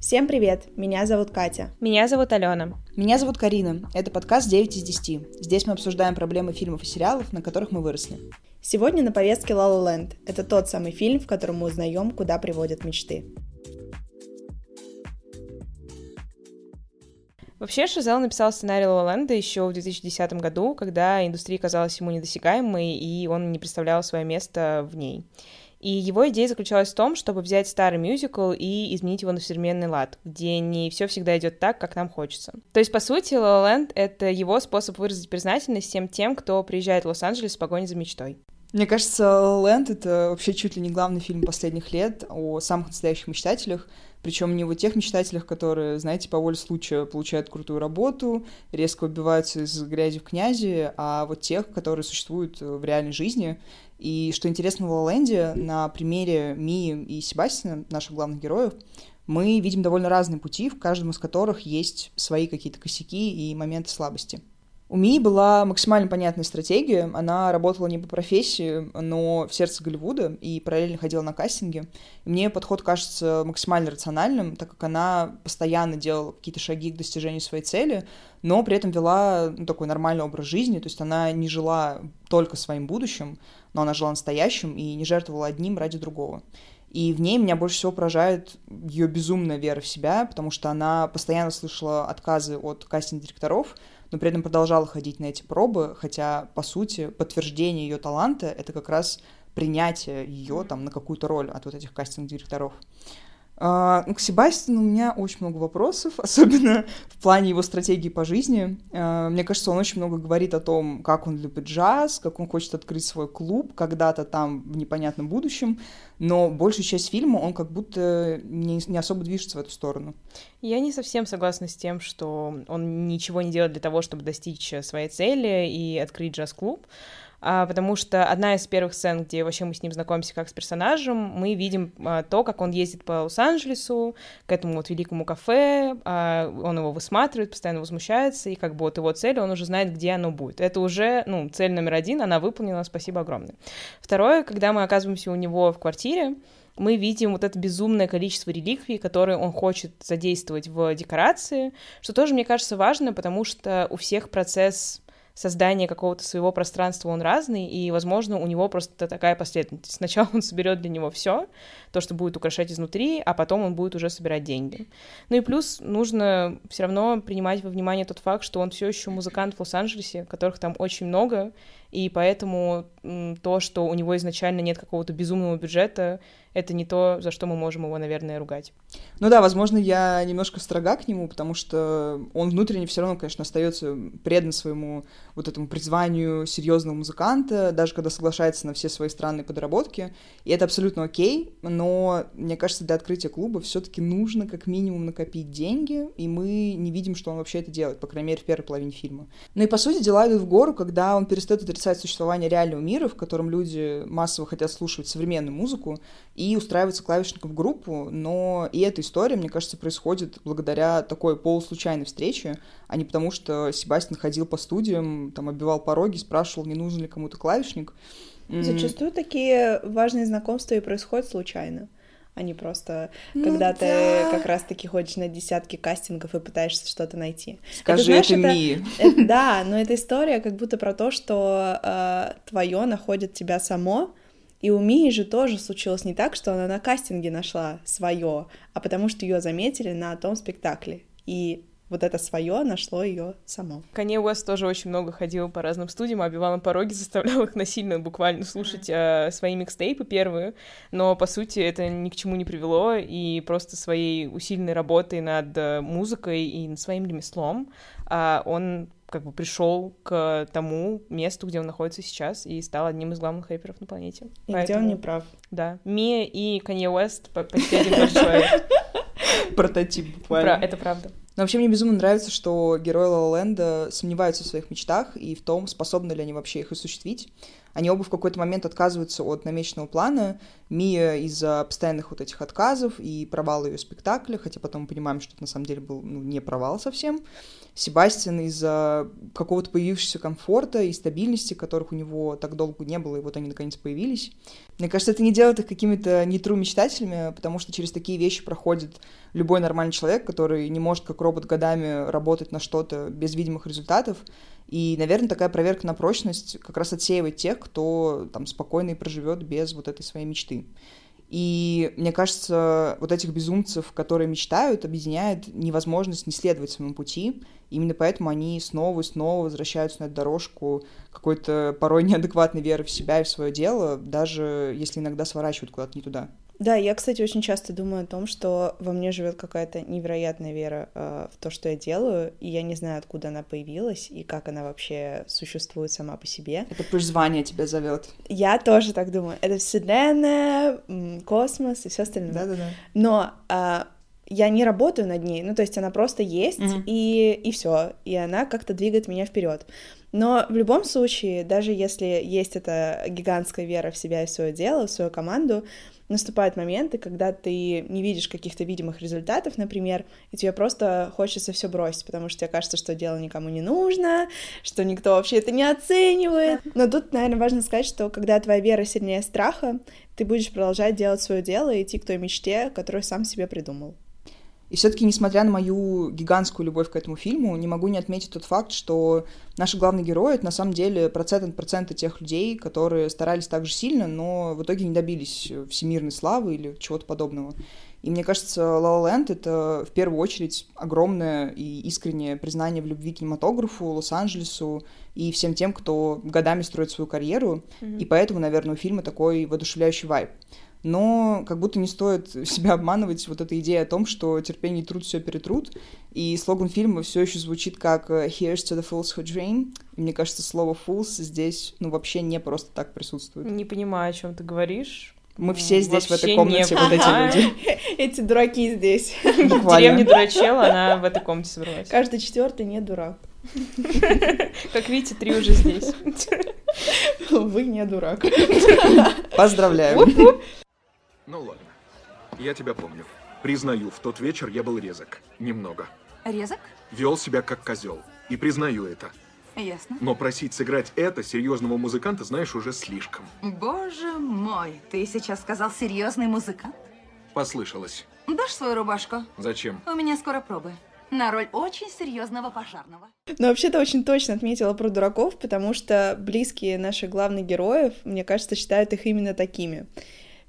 Всем привет! Меня зовут Катя. Меня зовут Алена. Меня зовут Карина. Это подкаст 9 из 10. Здесь мы обсуждаем проблемы фильмов и сериалов, на которых мы выросли. Сегодня на повестке La La Land. Это тот самый фильм, в котором мы узнаем, куда приводят мечты. Вообще, Шазел написал сценарий La La еще в 2010 году, когда индустрия казалась ему недосягаемой, и он не представлял свое место в ней. И его идея заключалась в том, чтобы взять старый мюзикл и изменить его на современный лад, где не все всегда идет так, как нам хочется. То есть, по сути, La La Land — это его способ выразить признательность всем тем, кто приезжает в Лос-Анджелес в погоне за мечтой. Мне кажется, La La Land — это вообще чуть ли не главный фильм последних лет о самых настоящих мечтателях, причем не вот тех мечтателях, которые, знаете, по воле случая получают крутую работу, резко убиваются из грязи в князи, а вот тех, которые существуют в реальной жизни и что интересно в Лоленде, на примере Мии и Себастьяна, наших главных героев, мы видим довольно разные пути, в каждом из которых есть свои какие-то косяки и моменты слабости. У Мии была максимально понятная стратегия. Она работала не по профессии, но в сердце Голливуда и параллельно ходила на кастинги. Мне подход кажется максимально рациональным, так как она постоянно делала какие-то шаги к достижению своей цели, но при этом вела ну, такой нормальный образ жизни. То есть она не жила только своим будущим, но она жила настоящим и не жертвовала одним ради другого. И в ней меня больше всего поражает ее безумная вера в себя, потому что она постоянно слышала отказы от кастинг-директоров, но при этом продолжала ходить на эти пробы, хотя, по сути, подтверждение ее таланта — это как раз принятие ее там на какую-то роль от вот этих кастинг-директоров. Uh, к Себастьяну у меня очень много вопросов, особенно в плане его стратегии по жизни. Uh, мне кажется, он очень много говорит о том, как он любит джаз, как он хочет открыть свой клуб когда-то там в непонятном будущем, но большую часть фильма он как будто не, не особо движется в эту сторону. Я не совсем согласна с тем, что он ничего не делает для того, чтобы достичь своей цели и открыть джаз-клуб а, потому что одна из первых сцен, где вообще мы с ним знакомимся как с персонажем, мы видим а, то, как он ездит по Лос-Анджелесу, к этому вот великому кафе, а, он его высматривает, постоянно возмущается, и как бы вот его цель, он уже знает, где оно будет. Это уже, ну, цель номер один, она выполнена, спасибо огромное. Второе, когда мы оказываемся у него в квартире, мы видим вот это безумное количество реликвий, которые он хочет задействовать в декорации, что тоже, мне кажется, важно, потому что у всех процесс создания какого-то своего пространства он разный, и, возможно, у него просто такая последовательность. Сначала он соберет для него все, то, что будет украшать изнутри, а потом он будет уже собирать деньги. Ну и плюс нужно все равно принимать во внимание тот факт, что он все еще музыкант в Лос-Анджелесе, которых там очень много, и поэтому то, что у него изначально нет какого-то безумного бюджета, это не то, за что мы можем его, наверное, ругать. Ну да, возможно, я немножко строга к нему, потому что он внутренне все равно, конечно, остается предан своему вот этому призванию серьезного музыканта, даже когда соглашается на все свои странные подработки. И это абсолютно окей, но мне кажется, для открытия клуба все-таки нужно как минимум накопить деньги, и мы не видим, что он вообще это делает, по крайней мере, в первой половине фильма. Ну и по сути дела идут в гору, когда он перестает отрицать существование реального мира, в котором люди массово хотят слушать современную музыку, и устраиваться клавишником в группу, но и эта история, мне кажется, происходит благодаря такой полуслучайной встрече, а не потому, что Себастьян ходил по студиям, там, оббивал пороги, спрашивал, не нужен ли кому-то клавишник. Зачастую такие важные знакомства и происходят случайно а не просто ну, когда да. ты как раз-таки ходишь на десятки кастингов и пытаешься что-то найти. Скажи это, знаешь, это, Ми. Это, да, но эта история как будто про то, что э, твое находит тебя само, и у Мии же тоже случилось не так, что она на кастинге нашла свое, а потому что ее заметили на том спектакле. И вот это свое нашло ее само. Канье Уэст тоже очень много ходил по разным студиям, обивал на пороги, заставлял их насильно буквально слушать э, свои микстейпы первые, но по сути это ни к чему не привело, и просто своей усиленной работой над э, музыкой и над своим ремеслом э, он как бы пришел к тому месту, где он находится сейчас, и стал одним из главных рэперов на планете. И Поэтому, где он не прав. Да. Мия и Канье Уэст почти один человек. Прототип буквально. Это правда. Но вообще мне безумно нравится, что герои Ла сомневаются в своих мечтах и в том, способны ли они вообще их осуществить. Они оба в какой-то момент отказываются от намеченного плана. Мия из-за постоянных вот этих отказов и провала ее спектакля, хотя потом мы понимаем, что это на самом деле был ну, не провал совсем. Себастьян из-за какого-то появившегося комфорта и стабильности, которых у него так долго не было, и вот они наконец появились. Мне кажется, это не делает их какими-то нетру мечтателями, потому что через такие вещи проходит любой нормальный человек, который не может как робот годами работать на что-то без видимых результатов. И, наверное, такая проверка на прочность как раз отсеивает тех, кто там спокойно и проживет без вот этой своей мечты. И мне кажется, вот этих безумцев, которые мечтают, объединяет невозможность не следовать своему пути. Именно поэтому они снова и снова возвращаются на эту дорожку какой-то порой неадекватной веры в себя и в свое дело, даже если иногда сворачивают куда-то не туда. Да, я, кстати, очень часто думаю о том, что во мне живет какая-то невероятная вера э, в то, что я делаю, и я не знаю, откуда она появилась и как она вообще существует сама по себе. Это призвание тебя зовет. Я тоже так думаю. Это вселенная, космос и все остальное. Да-да-да. Но э, я не работаю над ней, ну то есть она просто есть mm-hmm. и и все, и она как-то двигает меня вперед. Но в любом случае, даже если есть эта гигантская вера в себя и в свое дело, в свою команду, наступают моменты, когда ты не видишь каких-то видимых результатов, например, и тебе просто хочется все бросить, потому что тебе кажется, что дело никому не нужно, что никто вообще это не оценивает. Но тут, наверное, важно сказать, что когда твоя вера сильнее страха, ты будешь продолжать делать свое дело и идти к той мечте, которую сам себе придумал. И все-таки, несмотря на мою гигантскую любовь к этому фильму, не могу не отметить тот факт, что наши главные герои — это на самом деле процент от процента тех людей, которые старались так же сильно, но в итоге не добились всемирной славы или чего-то подобного. И мне кажется, La La Land — это в первую очередь огромное и искреннее признание в любви к кинематографу, Лос-Анджелесу и всем тем, кто годами строит свою карьеру. Mm-hmm. И поэтому, наверное, у фильма такой воодушевляющий вайб но как будто не стоит себя обманывать вот эта идея о том, что терпение и труд все перетрут, и слоган фильма все еще звучит как э, «Here's to the fools who dream», и мне кажется, слово «fools» здесь, ну, вообще не просто так присутствует. Не понимаю, о чем ты говоришь. Мы все здесь Вообще в этой комнате не... вот эти люди. Эти дураки здесь. В деревне дурачела, она в этой комнате собралась. Каждый четвертый не дурак. Как видите, три уже здесь. Вы не дурак. Поздравляю. Ну ладно. Я тебя помню. Признаю, в тот вечер я был резок. Немного. Резок? Вел себя как козел. И признаю это. Ясно. Но просить сыграть это серьезного музыканта, знаешь, уже слишком. Боже мой, ты сейчас сказал серьезный музыкант? Послышалось. Дашь свою рубашку? Зачем? У меня скоро пробы. На роль очень серьезного пожарного. Но вообще то очень точно отметила про дураков, потому что близкие наших главных героев, мне кажется, считают их именно такими.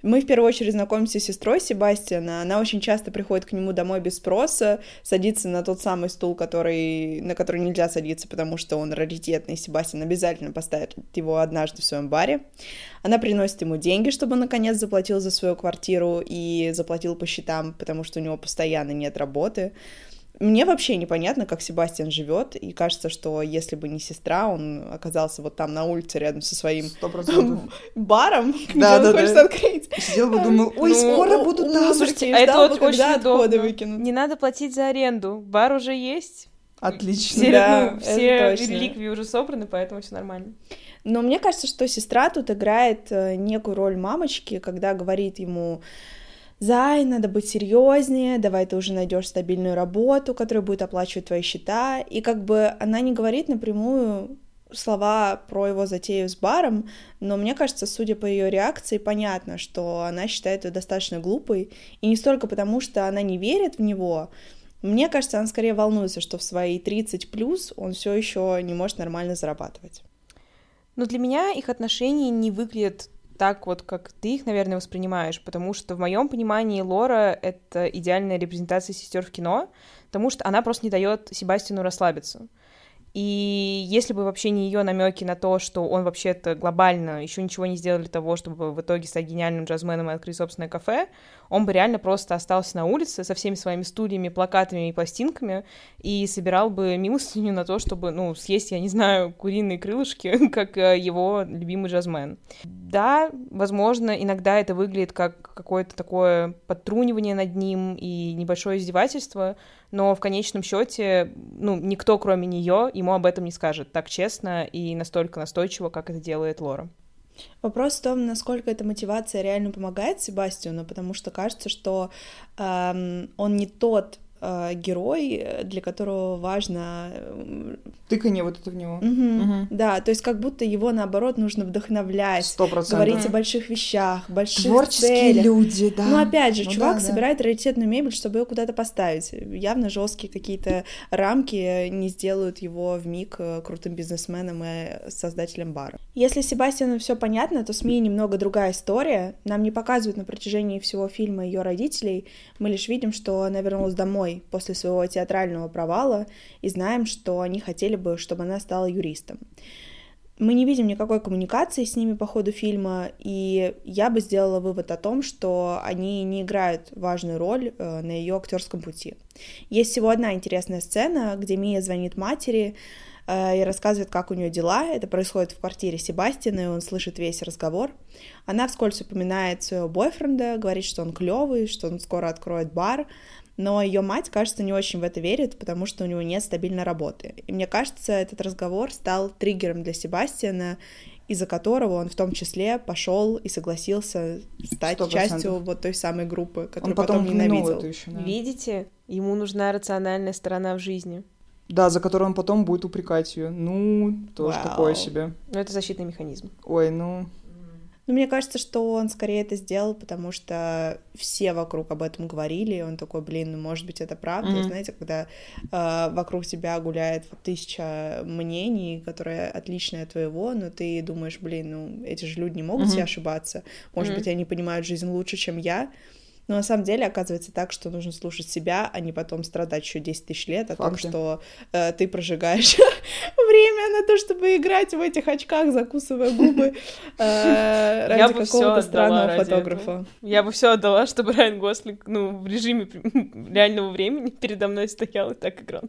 Мы в первую очередь знакомимся с сестрой Себастьяна. Она очень часто приходит к нему домой без спроса, садится на тот самый стул, который, на который нельзя садиться, потому что он раритетный. Себастьян обязательно поставит его однажды в своем баре. Она приносит ему деньги, чтобы он наконец заплатил за свою квартиру и заплатил по счетам, потому что у него постоянно нет работы. Мне вообще непонятно, как Себастьян живет, и кажется, что если бы не сестра, он оказался вот там на улице рядом со своим баром, где да, он да, хочет да. открыть. Сидел бы, думал, ой, ну, скоро буду ну, там. Слушайте, а это вот очень удобно. Выкинут. Не надо платить за аренду, бар уже есть. Отлично. Все, да, ну, все реликвии уже собраны, поэтому все нормально. Но мне кажется, что сестра тут играет э, некую роль мамочки, когда говорит ему, Зай, надо быть серьезнее, давай ты уже найдешь стабильную работу, которая будет оплачивать твои счета. И как бы она не говорит напрямую слова про его затею с баром, но мне кажется, судя по ее реакции, понятно, что она считает ее достаточно глупой, и не столько потому, что она не верит в него, мне кажется, она скорее волнуется, что в свои 30 плюс он все еще не может нормально зарабатывать. Но для меня их отношения не выглядят так вот, как ты их, наверное, воспринимаешь, потому что в моем понимании Лора — это идеальная репрезентация сестер в кино, потому что она просто не дает Себастину расслабиться. И если бы вообще не ее намеки на то, что он вообще-то глобально еще ничего не сделал для того, чтобы в итоге стать гениальным джазменом и открыть собственное кафе, он бы реально просто остался на улице со всеми своими стульями, плакатами и пластинками и собирал бы милостыню на то, чтобы, ну, съесть, я не знаю, куриные крылышки, как э, его любимый джазмен. Да, возможно, иногда это выглядит как какое-то такое подтрунивание над ним и небольшое издевательство, но в конечном счете, ну, никто, кроме нее, ему об этом не скажет так честно и настолько настойчиво, как это делает Лора. Вопрос в том, насколько эта мотивация реально помогает Себастьяну, потому что кажется, что эм, он не тот э, герой, для которого важно... э, Тыканье вот это в него. мгм, Мгм. Да, то есть как будто его, наоборот, нужно вдохновлять, Сто процентов. говорить о больших вещах, больших Творческие целях. люди, да. Ну, опять же, Ну чувак да, да. собирает раритетную мебель, чтобы ее куда-то поставить. Явно жесткие какие-то рамки не сделают его в миг крутым бизнесменом и создателем бара. Если Себастьяну все понятно, то с Мией немного другая история. Нам не показывают на протяжении всего фильма ее родителей. Мы лишь видим, что она вернулась домой после своего театрального провала и знаем, что они хотели бы, чтобы она стала юристом. Мы не видим никакой коммуникации с ними по ходу фильма, и я бы сделала вывод о том, что они не играют важную роль э, на ее актерском пути. Есть всего одна интересная сцена, где Мия звонит матери и рассказывает, как у нее дела. Это происходит в квартире Себастьяна, и он слышит весь разговор. Она вскользь упоминает своего бойфренда, говорит, что он клевый, что он скоро откроет бар, но ее мать, кажется, не очень в это верит, потому что у него нет стабильной работы. И мне кажется, этот разговор стал триггером для Себастьяна, из-за которого он в том числе пошел и согласился стать Сто процентов. частью вот той самой группы, которую Он потом, потом, ненавидел. это еще, да. Видите? Ему нужна рациональная сторона в жизни. Да, за которую он потом будет упрекать ее. Ну, тоже Вау. такое себе. Но это защитный механизм. Ой, ну... Но мне кажется, что он скорее это сделал, потому что все вокруг об этом говорили, и он такой, блин, ну, может быть, это правда. И Мгм. знаете, когда э, вокруг тебя гуляет вот тысяча мнений, которые отличные от твоего, но ты думаешь, блин, ну, эти же люди не могут все ошибаться. Может Мгм. быть, они понимают жизнь лучше, чем я. Но на самом деле оказывается так, что нужно слушать себя, а не потом страдать еще 10 тысяч лет о том, Факты. что э, ты прожигаешь время на то, чтобы играть в этих очках, закусывая губы э, ради какого-то странного фотографа. Я бы все отдала, чтобы Райан Гослинг, ну, в режиме реального времени передо мной стоял и так играл.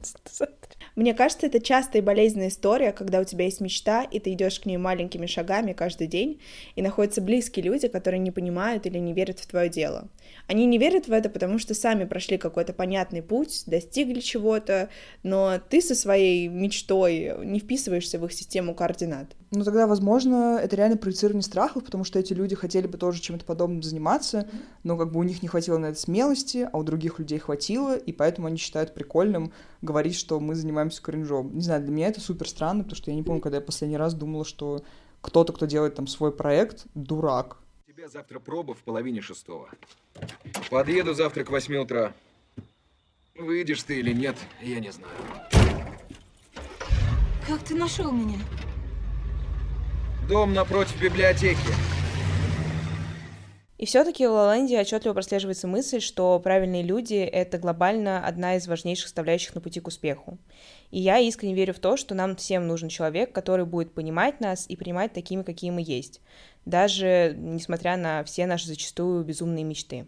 Мне кажется, это частая и болезненная история, когда у тебя есть мечта, и ты идешь к ней маленькими шагами каждый день, и находятся близкие люди, которые не понимают или не верят в твое дело. Они не верят в это, потому что сами прошли какой-то понятный путь, достигли чего-то, но ты со своей мечтой не вписываешься в их систему координат. Ну, тогда, возможно, это реально проецирование страхов, потому что эти люди хотели бы тоже чем-то подобным заниматься, но как бы у них не хватило на это смелости, а у других людей хватило, и поэтому они считают прикольным говорить, что мы занимаемся кринжом. Не знаю, для меня это супер странно, потому что я не помню, когда я последний раз думала, что кто-то, кто делает там свой проект, дурак. У тебя завтра проба в половине шестого. Подъеду завтра к восьми утра. Выйдешь ты или нет, я не знаю. Как ты нашел меня? Дом напротив библиотеки. И все-таки в Лоланде отчетливо прослеживается мысль, что правильные люди — это глобально одна из важнейших составляющих на пути к успеху. И я искренне верю в то, что нам всем нужен человек, который будет понимать нас и принимать такими, какие мы есть, даже несмотря на все наши зачастую безумные мечты.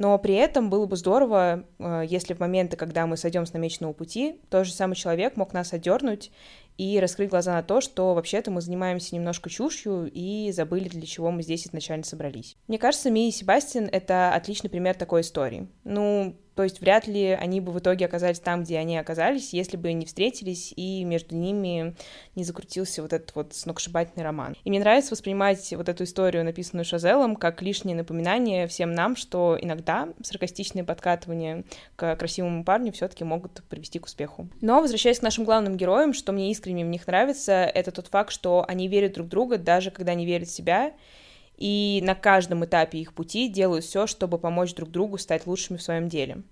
Но при этом было бы здорово, э, если в моменты, когда мы сойдем с намеченного пути, тот же самый человек мог нас отдернуть и раскрыть глаза на то, что вообще-то мы занимаемся немножко чушью и забыли, для чего мы здесь изначально собрались. Мне кажется, Мия и Себастьян — это отличный пример такой истории. Ну, то есть вряд ли они бы в итоге оказались там, где они оказались, если бы не встретились и между ними не закрутился вот этот вот сногсшибательный роман. И мне нравится воспринимать вот эту историю, написанную Шазелом, как лишнее напоминание всем нам, что иногда саркастичные подкатывания к красивому парню все таки могут привести к успеху. Но, возвращаясь к нашим главным героям, что мне искренне в них нравится, это тот факт, что они верят друг в друга, даже когда не верят в себя, и на каждом этапе их пути делают все, чтобы помочь друг другу стать лучшими в своем деле.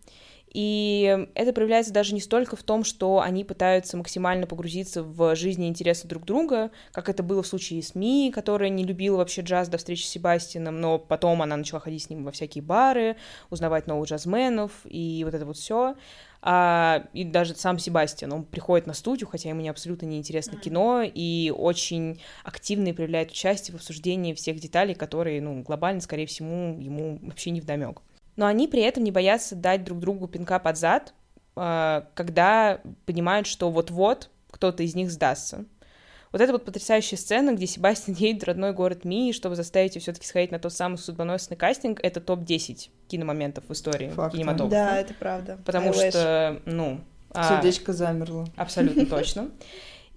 И это проявляется даже не столько в том, что они пытаются максимально погрузиться в жизнь и интересы друг друга, как это было в случае с Ми, которая не любила вообще джаз до встречи с Себастьяном, но потом она начала ходить с ним во всякие бары, узнавать новых джазменов и вот это вот все. А, и даже сам Себастьян, он приходит на студию, хотя ему не абсолютно не интересно кино, и очень активно проявляет участие в обсуждении всех деталей, которые, ну, глобально, скорее всего, ему вообще не вдомек. Но они при этом не боятся дать друг другу пинка под зад, а, когда понимают, что вот-вот кто-то из них сдастся. Вот это вот потрясающая сцена, где Себастьян едет в родной город Мии, чтобы заставить ее все-таки сходить на тот самый судьбоносный кастинг, это топ-10 киномоментов в истории Факт, да. кинематографа. Да, это правда. Потому I wish. что, ну... а, Сердечко замерло. Абсолютно точно.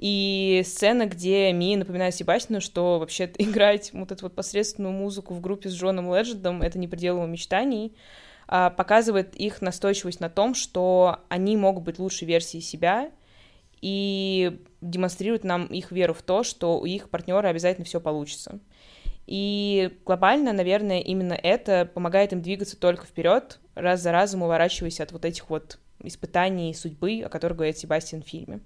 И сцена, где Ми напоминает Себастину, что вообще играть вот эту вот посредственную музыку в группе с Джоном Леджендом — это не предел его мечтаний, а, показывает их настойчивость на том, что они могут быть лучшей версией себя, и демонстрирует нам их веру в то, что у их партнера обязательно все получится. И глобально, наверное, именно это помогает им двигаться только вперед, раз за разом уворачиваясь от вот этих вот испытаний судьбы, о которых говорит Себастьян в фильме.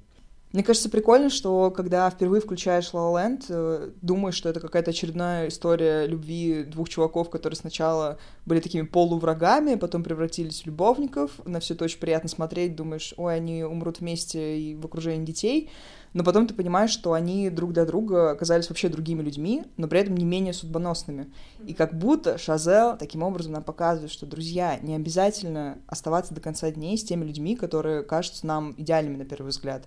Мне кажется, прикольно, что когда впервые включаешь La La Land, думаешь, что это какая-то очередная история любви двух чуваков, которые сначала были такими полуврагами, потом превратились в любовников. На все это очень приятно смотреть, думаешь, ой, они умрут вместе и в окружении детей. Но потом ты понимаешь, что они друг для друга оказались вообще другими людьми, но при этом не менее судьбоносными. И как будто Шазел таким образом нам показывает, что, друзья, не обязательно оставаться до конца дней с теми людьми, которые кажутся нам идеальными на первый взгляд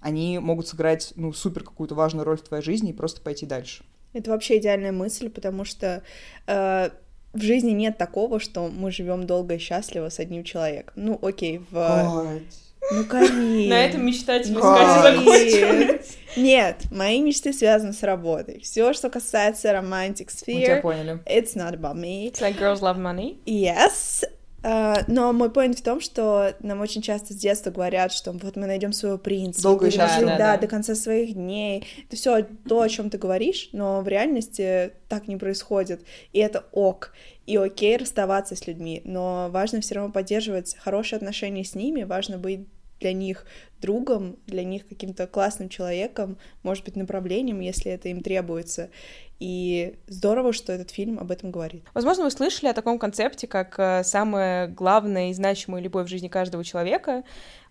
они могут сыграть, ну, супер какую-то важную роль в твоей жизни и просто пойти дальше. Это вообще идеальная мысль, потому что э, в жизни нет такого, что мы живем долго и счастливо с одним человеком. Ну, окей, в... God. Ну, Карин. На этом мечтательность Катя закончилась. Нет, мои мечты связаны с работой. Все, что касается романтик sphere, Мы it's not about me. It's like girls love money. Yes, но мой point в том, что нам очень часто с детства говорят, что вот мы найдем своего принца, Долго будем жить, Да, да. до конца своих дней. Это все то, о чем ты говоришь, но в реальности так не происходит. И это ок. И окей расставаться с людьми, но важно все равно поддерживать хорошие отношения с ними, важно быть для них другом, для них каким-то классным человеком, может быть, направлением, если это им требуется. И здорово, что этот фильм об этом говорит. Возможно, вы слышали о таком концепте, как э, самая главная и значимая любовь в жизни каждого человека.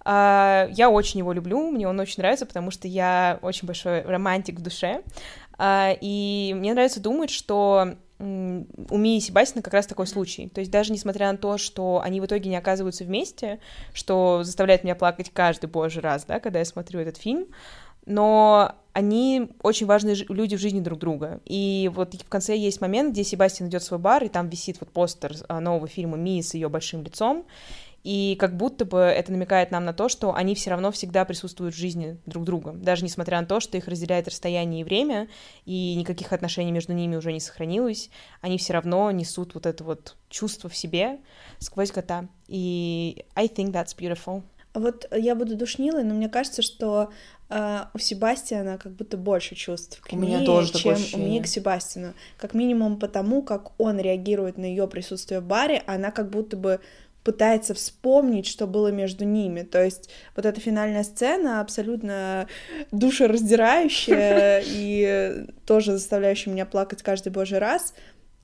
А, Я очень его люблю, мне он очень нравится, потому что я очень большой романтик в душе. А, И мне нравится думать, что у Мии и Себастьяна как раз такой случай. То есть даже несмотря на то, что они в итоге не оказываются вместе, что заставляет меня плакать каждый божий раз, да, когда я смотрю этот фильм, но они очень важные люди в жизни друг друга. И вот в конце есть момент, где Себастьян идет в свой бар, и там висит вот постер а, нового фильма Мии с ее большим лицом. И как будто бы это намекает нам на то, что они все равно всегда присутствуют в жизни друг друга, даже несмотря на то, что их разделяет расстояние и время, и никаких отношений между ними уже не сохранилось, они все равно несут вот это вот чувство в себе сквозь кота. И I think that's beautiful. Вот я буду душнилой, но мне кажется, что э, у Себастьяна как будто больше чувств к У меня Мии, тоже чем у. Мии к Себастьяну. Как минимум потому, как он реагирует на ее присутствие в баре, она как будто бы пытается вспомнить, что было между ними. То есть вот эта финальная сцена абсолютно душераздирающая и тоже заставляющая меня плакать каждый божий раз,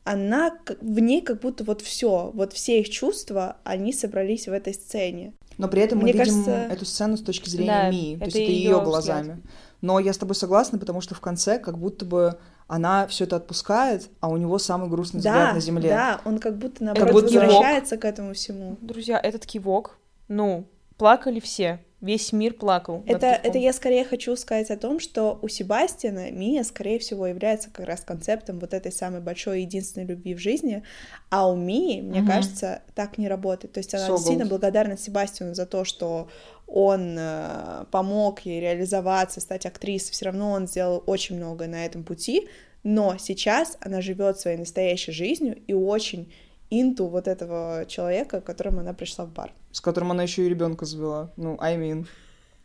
она в ней как будто вот все, вот все их чувства, они собрались в этой сцене. Но при этом мы Мне видим кажется- эту сцену с точки зрения Да, Мии, то есть это ее глазами. Но я с тобой согласна, потому что в конце как будто бы она все это отпускает, а у него самый грустный взгляд Да, на земле. да, он как будто наоборот будто кивок. возвращается к этому всему. Друзья, этот кивок, ну, плакали все. Весь мир плакал. Это, это я скорее хочу сказать о том, что у Себастьяна Мия, скорее всего, является как раз концептом вот этой самой большой и единственной любви в жизни, а у Мии, мне Мгм. кажется, так не работает. То есть она So действительно благодарна Себастьяну за то, что он э, помог ей реализоваться, стать актрисой, все равно он сделал очень многое на этом пути, но сейчас она живет своей настоящей жизнью и очень инту вот этого человека, к которому она пришла в бар. С которым она еще и ребенка завела. Ну, I mean.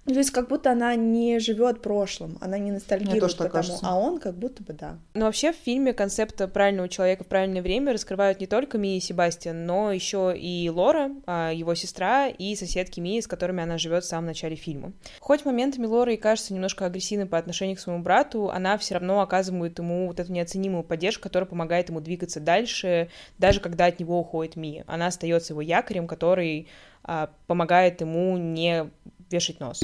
Ну, То есть как будто она не живет прошлым, она не ностальгирует тоже по тому, кажется. а он как будто бы да. Но вообще в фильме концепт правильного человека в правильное время раскрывают не только Мия и Себастьян, но еще и Лора, а, его сестра, и соседки Мии, с которыми она живет в самом начале фильма. Хоть моментами Лора и кажется немножко агрессивной по отношению к своему брату, она все равно оказывает ему вот эту неоценимую поддержку, которая помогает ему двигаться дальше, даже когда от него уходит Мия. Она остается его якорем, который а, помогает ему не вешать нос.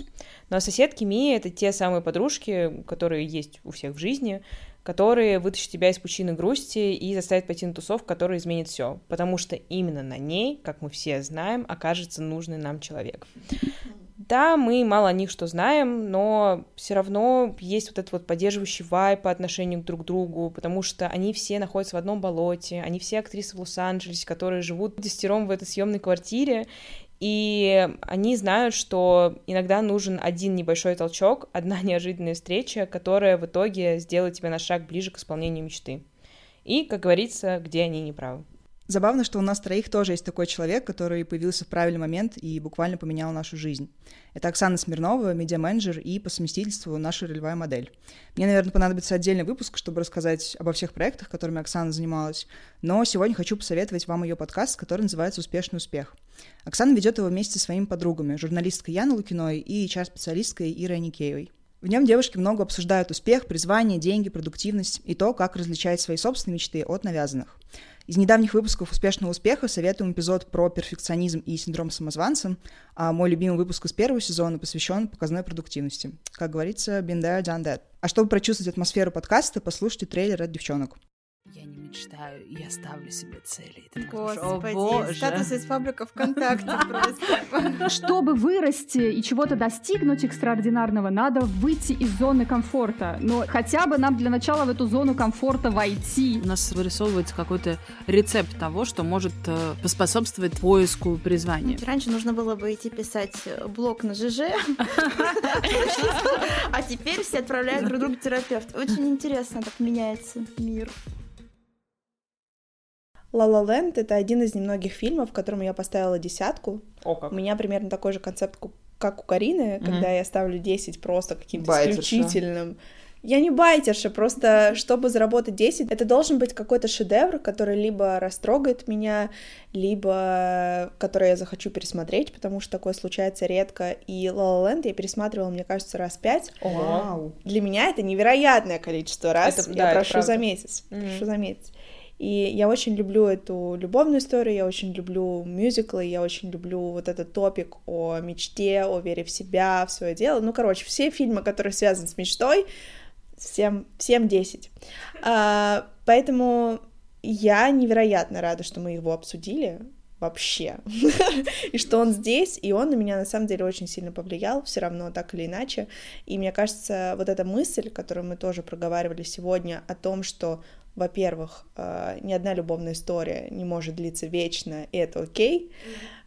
Ну а соседки Мии — это те самые подружки, которые есть у всех в жизни, которые вытащат тебя из пучины грусти и заставят пойти на тусовку, которая изменит все. Потому что именно на ней, как мы все знаем, окажется нужный нам человек. Да, мы мало о них что знаем, но все равно есть вот этот вот поддерживающий вайп по отношению друг к другу, потому что они все находятся в одном болоте, они все актрисы в Лос-Анджелесе, которые живут десятером в этой съемной квартире, И они знают, что иногда нужен один небольшой толчок, одна неожиданная встреча, которая в итоге сделает тебя на шаг ближе к исполнению мечты. И, как говорится, где они не правы. Забавно, что у нас троих тоже есть такой человек, который появился в правильный момент и буквально поменял нашу жизнь. Это Оксана Смирнова, медиа-менеджер и по совместительству наша ролевая модель. Мне, наверное, понадобится отдельный выпуск, чтобы рассказать обо всех проектах, которыми Оксана занималась, но сегодня хочу посоветовать вам ее подкаст, который называется «Успешный успех». Оксана ведет его вместе со своими подругами, журналисткой Яной Лукиной и HR-специалисткой Ирой Никеевой. В нем девушки много обсуждают успех, призвание, деньги, продуктивность и то, как различать свои собственные мечты от навязанных. Из недавних выпусков «Успешного успеха» советуем эпизод про перфекционизм и синдром самозванца, а мой любимый выпуск из первого сезона посвящен показной продуктивности. Как говорится, been there, done that. А чтобы прочувствовать атмосферу подкаста, послушайте трейлер от девчонок. Я не мечтаю, я ставлю себе цели. Ты Господи, о, боже. статус из паблика ВКонтакте просто. Чтобы вырасти и чего-то достигнуть экстраординарного, надо выйти из зоны комфорта. Но хотя бы нам для начала в эту зону комфорта войти. У нас вырисовывается какой-то рецепт того, что может э, поспособствовать поиску призвания. Раньше нужно было бы идти писать э, блог на ЖЖ, а теперь все отправляют друг другу терапевт. Очень интересно так меняется мир. «Ла Ла Ленд» — это один из немногих фильмов, в котором я поставила десятку. О, как. У меня примерно такой же концепт, как у Карины, mm-hmm. когда я ставлю 10 просто каким-то Байтерша. исключительным. Я не байтерша, просто чтобы заработать 10, это должен быть какой-то шедевр, который либо растрогает меня, либо который я захочу пересмотреть, потому что такое случается редко. И La La Land я пересматривала, мне кажется, раз пять. Вау. Для меня это невероятное количество раз. Это- я да, это прошу правда. за месяц. Мгм. Прошу за месяц. И я очень люблю эту любовную историю, я очень люблю мюзиклы, я очень люблю вот этот топик о мечте, о вере в себя, в свое дело. Ну, короче, все фильмы, которые связаны с мечтой, всем, всем 10. А, поэтому я невероятно рада, что мы его обсудили вообще. и что он здесь, и он на меня на самом деле очень сильно повлиял, все равно так или иначе. И мне кажется, вот эта мысль, которую мы тоже проговаривали сегодня, о том, что во-первых, э, ни одна любовная история не может длиться вечно, и это окей.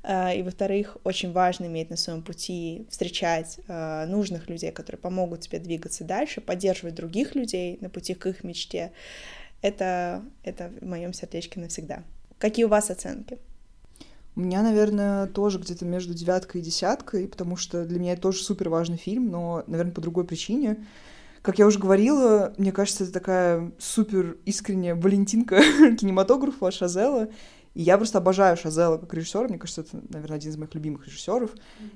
Э, И, во-вторых, очень важно иметь на своем пути встречать э, нужных людей, которые помогут тебе двигаться дальше, поддерживать других людей на пути к их мечте. Это, это в моем сердечке навсегда. Какие у вас оценки? У меня, наверное, тоже где-то между девяткой и десяткой, потому что для меня это тоже супер важный фильм, но, наверное, по другой причине. Как я уже говорила, мне кажется, это такая супер искренняя валентинка кинематографа Шазела. И я просто обожаю Шазела как режиссера. Мне кажется, это, наверное, один из моих любимых режиссеров.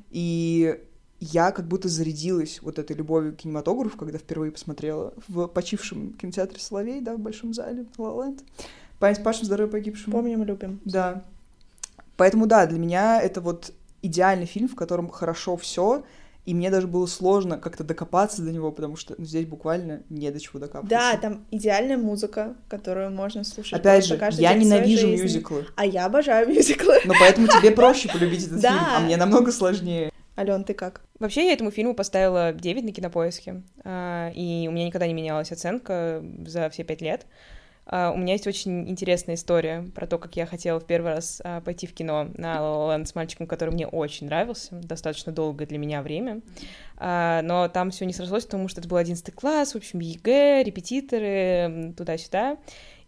И я как будто зарядилась вот этой любовью к кинематографу, когда впервые посмотрела в почившем кинотеатре «Соловей», да, в большом зале, «Ла Ленд». Память Пашин, здоровья погибшим. Помним, любим. Да. Поэтому да, для меня это вот идеальный фильм, в котором хорошо все, и мне даже было сложно как-то докопаться до него, потому что ну, здесь буквально не до чего докапываться. Да, там идеальная музыка, которую можно слушать. Опять же, каждый я день своей ненавижу жизни. мюзиклы, А я обожаю мюзиклы. но поэтому тебе проще полюбить этот фильм, а мне намного сложнее. Ален, ты как? Вообще, я этому фильму поставила 9 на кинопоиске, а, и у меня никогда не менялась оценка за все пять лет. А, У меня есть очень интересная история про то, как я хотела в первый раз а, пойти в кино на La с мальчиком, который мне очень нравился, достаточно долгое для меня время. А, Но там все не срослось, потому что это был 11 класс, в общем, ЕГЭ, репетиторы, туда-сюда.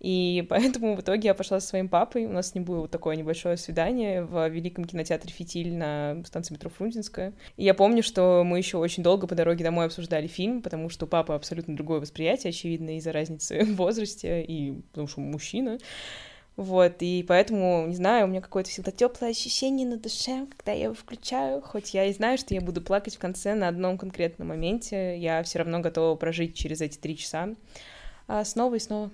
И поэтому в итоге я пошла со своим папой. У нас с ним было такое небольшое свидание в Великом кинотеатре «Фитиль» на станции метро Фрунзенская. И я помню, что мы еще очень долго по дороге домой обсуждали фильм, потому что у папы абсолютно другое восприятие, очевидно, из-за разницы в возрасте, и потому что мужчина. Вот, и поэтому, не знаю, у меня какое-то всегда теплое ощущение на душе, когда я его включаю, хоть я и знаю, что я буду плакать в конце на одном конкретном моменте, я все равно готова прожить через эти три часа а, снова и снова.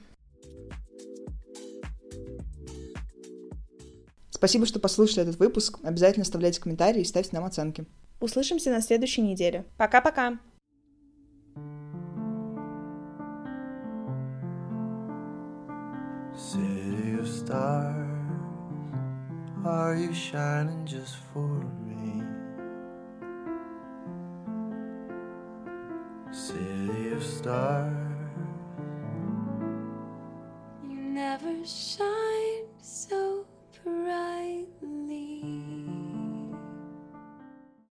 Спасибо, что послушали этот выпуск. Обязательно оставляйте комментарии и ставьте нам оценки. Услышимся на следующей неделе. Пока-пока! City of stars, are you shining just for me? City of stars, You never shine so brightly.